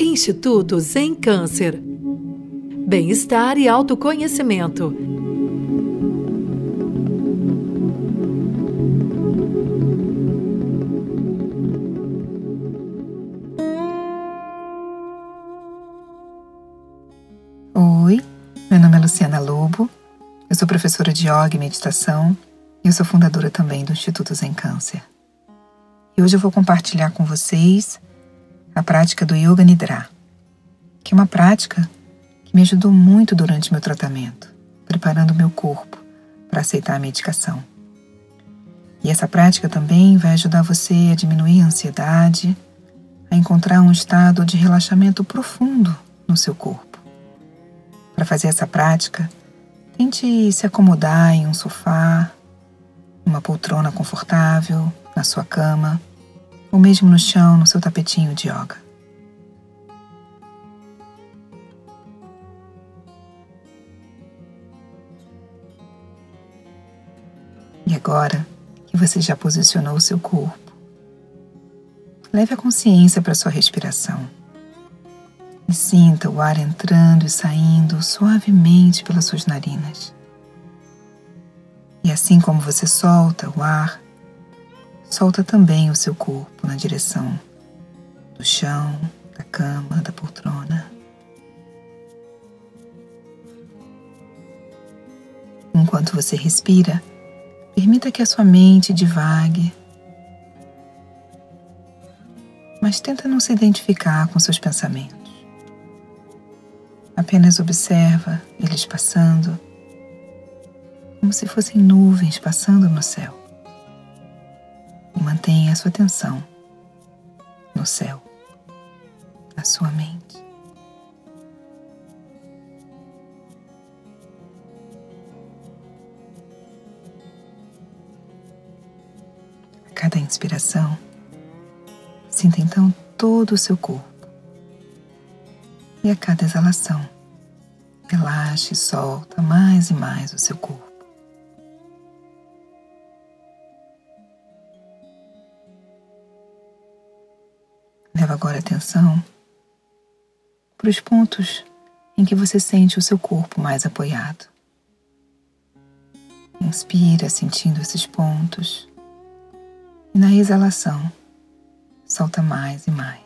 Instituto Zen Câncer. Bem-estar e autoconhecimento. Oi, meu nome é Luciana Lobo, eu sou professora de yoga e meditação e eu sou fundadora também do Instituto Zen Câncer. E hoje eu vou compartilhar com vocês a prática do Yoga Nidra, que é uma prática que me ajudou muito durante meu tratamento, preparando meu corpo para aceitar a medicação. E essa prática também vai ajudar você a diminuir a ansiedade, a encontrar um estado de relaxamento profundo no seu corpo. Para fazer essa prática, tente se acomodar em um sofá, numa poltrona confortável, na sua cama ou mesmo no chão, no seu tapetinho de yoga. E agora que você já posicionou o seu corpo, leve a consciência para sua respiração e sinta o ar entrando e saindo suavemente pelas suas narinas. E assim como você solta o ar, solta também o seu corpo na direção do chão, da cama, da poltrona. Enquanto você respira, permita que a sua mente divague, mas tenta não se identificar com seus pensamentos. Apenas observa eles passando, como se fossem nuvens passando no céu e mantenha a sua atenção no céu, na sua mente. A cada inspiração, sinta então todo o seu corpo. E a cada exalação, relaxe e solta mais e mais o seu corpo. Agora atenção para os pontos em que você sente o seu corpo mais apoiado. Inspira sentindo esses pontos e na exalação solta mais e mais.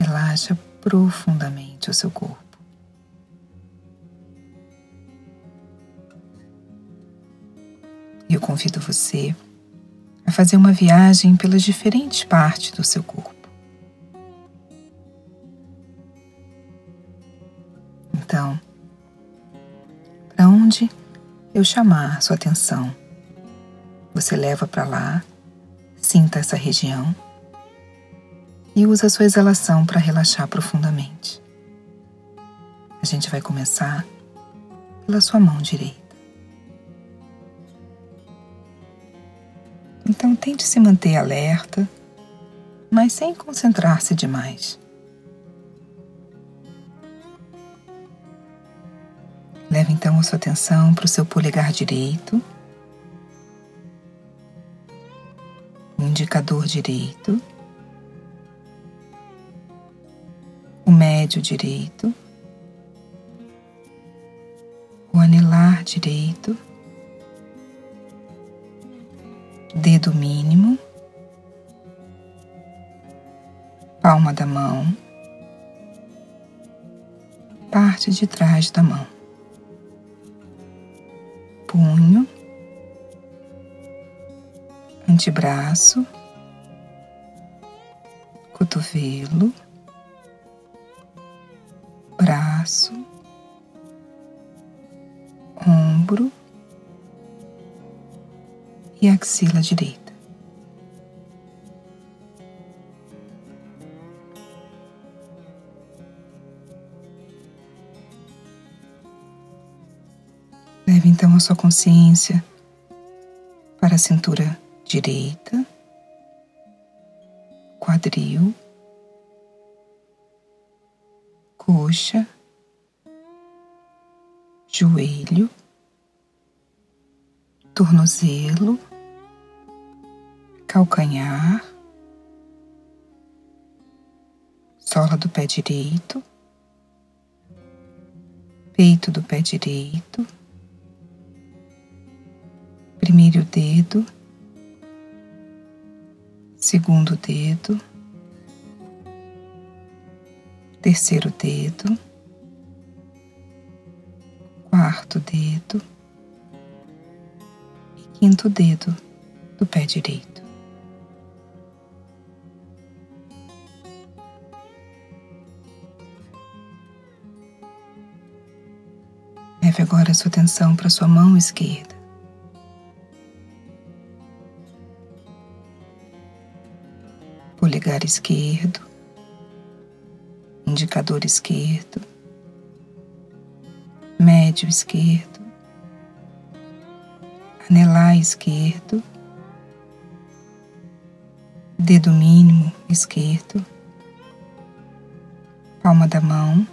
Relaxa profundamente o seu corpo. Eu convido você a fazer uma viagem pelas diferentes partes do seu corpo. Então, para onde eu chamar sua atenção, você leva para lá, sinta essa região e usa sua exalação para relaxar profundamente. A gente vai começar pela sua mão direita. Então tente se manter alerta, mas sem concentrar-se demais. Leve então a sua atenção para o seu polegar direito, o indicador direito, o médio direito, o anelar direito dedo mínimo, palma da mão, parte de trás da mão, punho, antebraço, cotovelo, braço, ombro e axila direita. Leve então a sua consciência para a cintura direita, quadril, coxa, joelho, tornozelo calcanhar, sola do pé direito, peito do pé direito, primeiro dedo, segundo dedo, terceiro dedo, quarto dedo e quinto dedo do pé direito. Leve agora sua atenção para sua mão esquerda. Polegar esquerdo, indicador esquerdo, médio esquerdo, anelar esquerdo, dedo mínimo esquerdo, palma da mão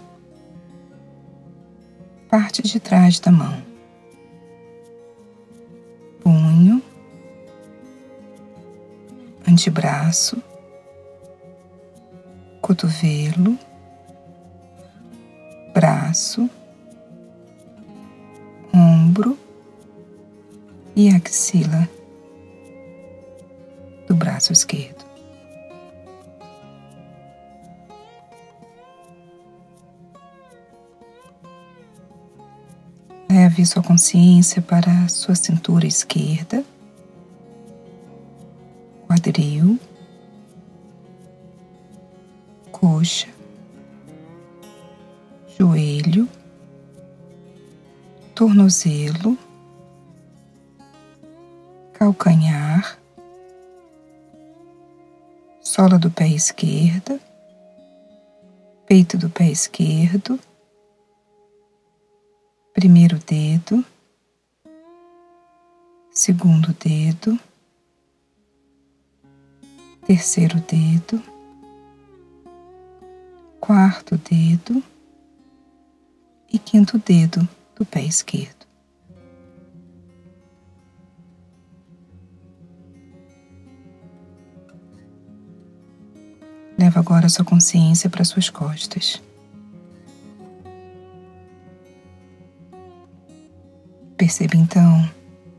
parte de trás da mão, punho, antebraço, cotovelo, braço, ombro. E axila do braço esquerdo. Leve sua consciência para sua cintura esquerda, quadril, coxa, joelho, tornozelo, calcanhar, sola do pé esquerda, peito do pé esquerdo primeiro dedo, segundo dedo, terceiro dedo, quarto dedo e quinto dedo do pé esquerdo. Leva agora sua consciência para suas costas. Perceba então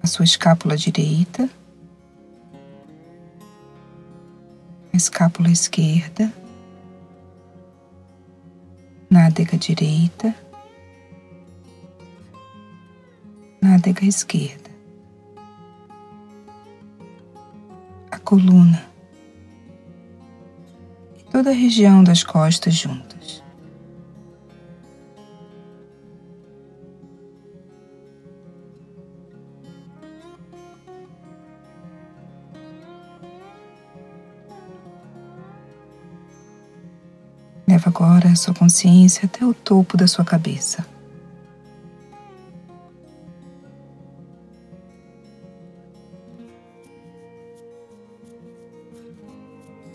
a sua escápula direita, a escápula esquerda, nádega direita, nádega esquerda, a coluna e toda a região das costas juntas. Leva agora a sua consciência até o topo da sua cabeça.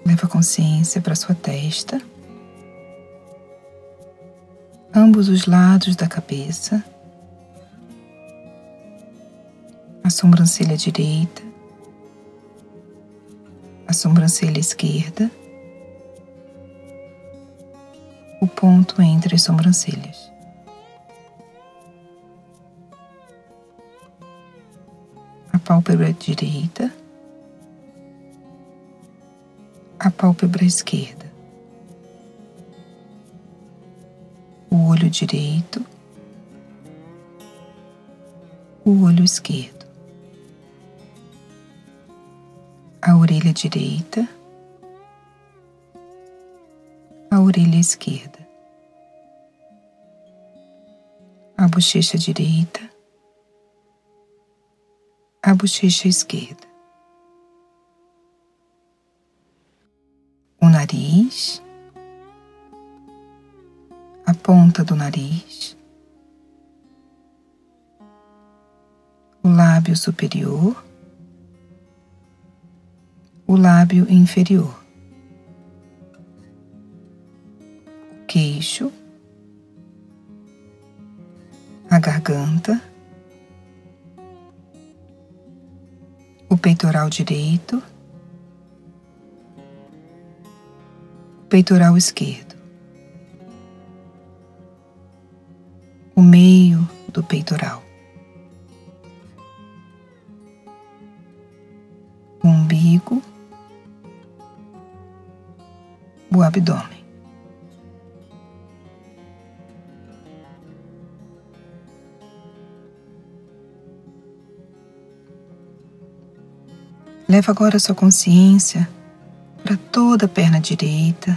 Leva a consciência para sua testa, ambos os lados da cabeça, a sobrancelha direita, a sobrancelha esquerda ponto entre as sobrancelhas. A pálpebra direita, a pálpebra esquerda, o olho direito, o olho esquerdo, a orelha direita. A orelha esquerda, bochecha direita, a bochecha esquerda, o nariz, a ponta do nariz, o lábio superior, o lábio inferior. o peitoral direito, o peitoral esquerdo, o meio do peitoral, o umbigo, o abdômen. Leva agora a sua consciência para toda a perna direita,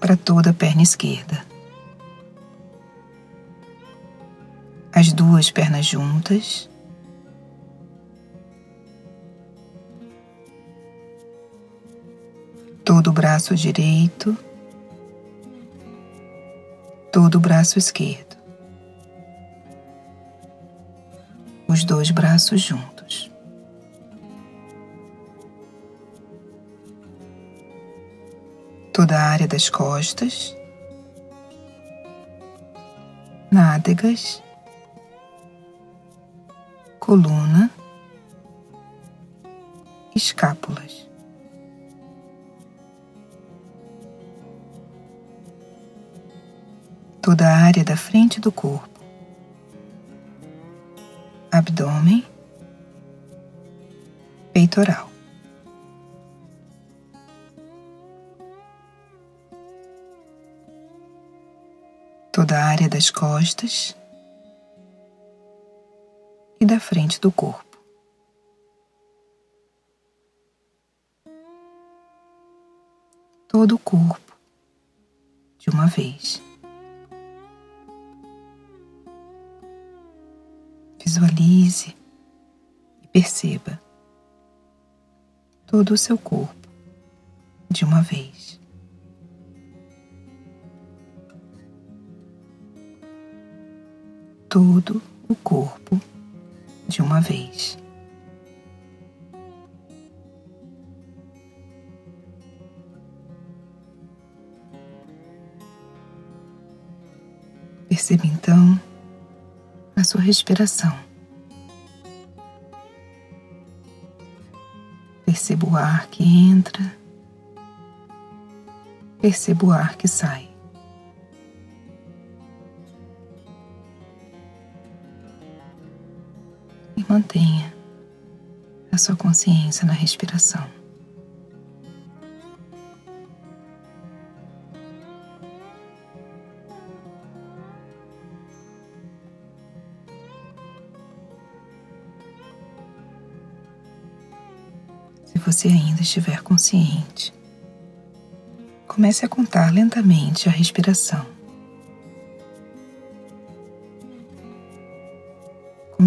para toda a perna esquerda. As duas pernas juntas. Todo o braço direito, todo o braço esquerdo. Os dois braços juntos. Toda a área das costas, nádegas, coluna, escápulas. Toda a área da frente do corpo, abdômen, peitoral. Toda a área das costas e da frente do corpo. Todo o corpo de uma vez. Visualize e perceba todo o seu corpo de uma vez. Todo o corpo de uma vez. Perceba então a sua respiração. Perceba o ar que entra, perceba o ar que sai. Mantenha a sua consciência na respiração. Se você ainda estiver consciente, comece a contar lentamente a respiração.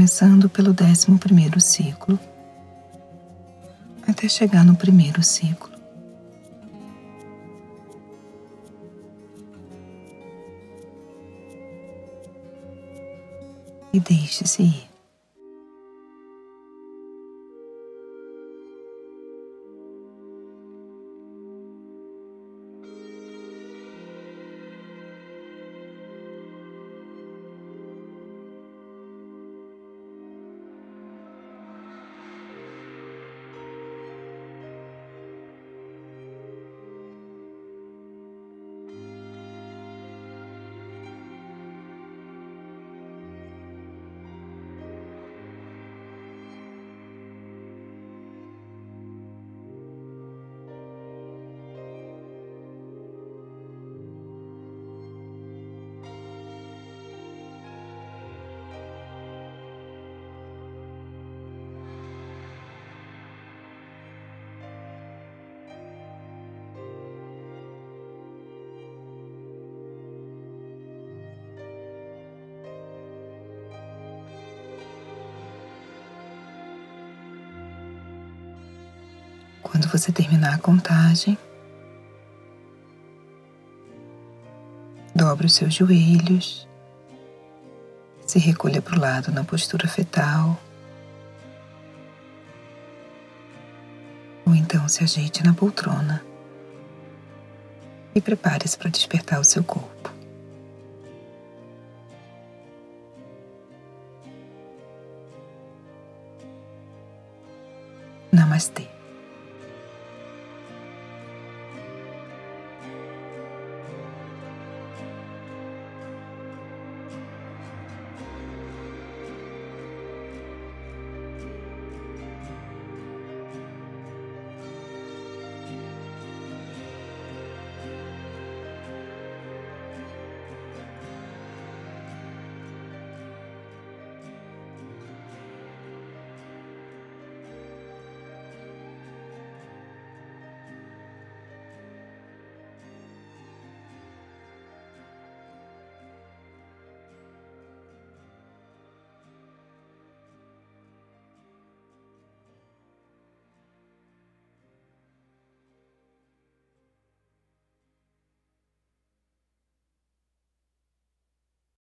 Começando pelo décimo primeiro ciclo, até chegar no primeiro ciclo. E deixe-se ir. Quando você terminar a contagem, dobre os seus joelhos, se recolha para o lado na postura fetal, ou então se ajeite na poltrona e prepare-se para despertar o seu corpo. Namastê.